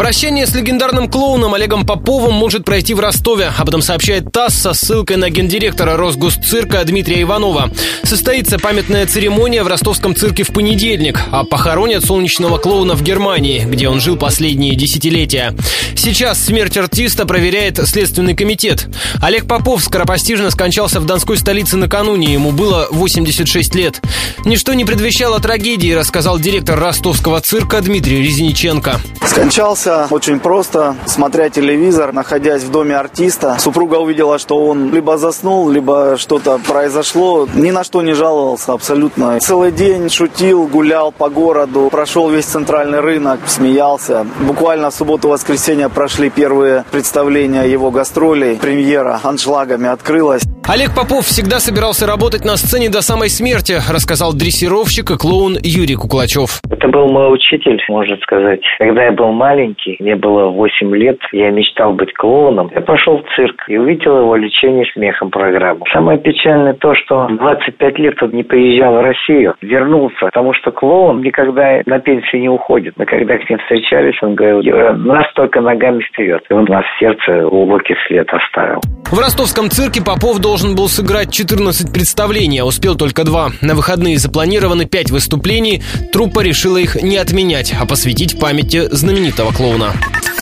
Прощание с легендарным клоуном Олегом Поповым может пройти в Ростове. Об этом сообщает ТАСС со ссылкой на гендиректора Росгосцирка Дмитрия Иванова. Состоится памятная церемония в ростовском цирке в понедельник, а похоронят солнечного клоуна в Германии, где он жил последние десятилетия. Сейчас смерть артиста проверяет Следственный комитет. Олег Попов скоропостижно скончался в донской столице накануне. Ему было 86 лет. Ничто не предвещало трагедии, рассказал директор ростовского цирка Дмитрий Резниченко. Скончался очень просто, смотря телевизор, находясь в доме артиста. Супруга увидела, что он либо заснул, либо что-то произошло. Ни на что не жаловался абсолютно. Целый день шутил, гулял по городу, прошел весь центральный рынок, смеялся. Буквально в субботу-воскресенье прошли первые представления его гастролей. Премьера аншлагами открылась. Олег Попов всегда собирался работать на сцене до самой смерти, рассказал дрессировщик и клоун Юрий Куклачев. Это был мой учитель, можно сказать. Когда я был маленький, мне было 8 лет, я мечтал быть клоуном. Я пошел в цирк и увидел его лечение смехом программу. Самое печальное то, что 25 лет он не приезжал в Россию, вернулся, потому что клоун никогда на пенсию не уходит. Мы когда с ним встречались, он говорил, нас только ногами вперед. И он у нас сердце глубокий след оставил. В ростовском цирке Попов должен был сыграть 14 представлений, а успел только два. На выходные запланированы 5 выступлений. Труппа решила их не отменять, а посвятить памяти знаменитого клоуна.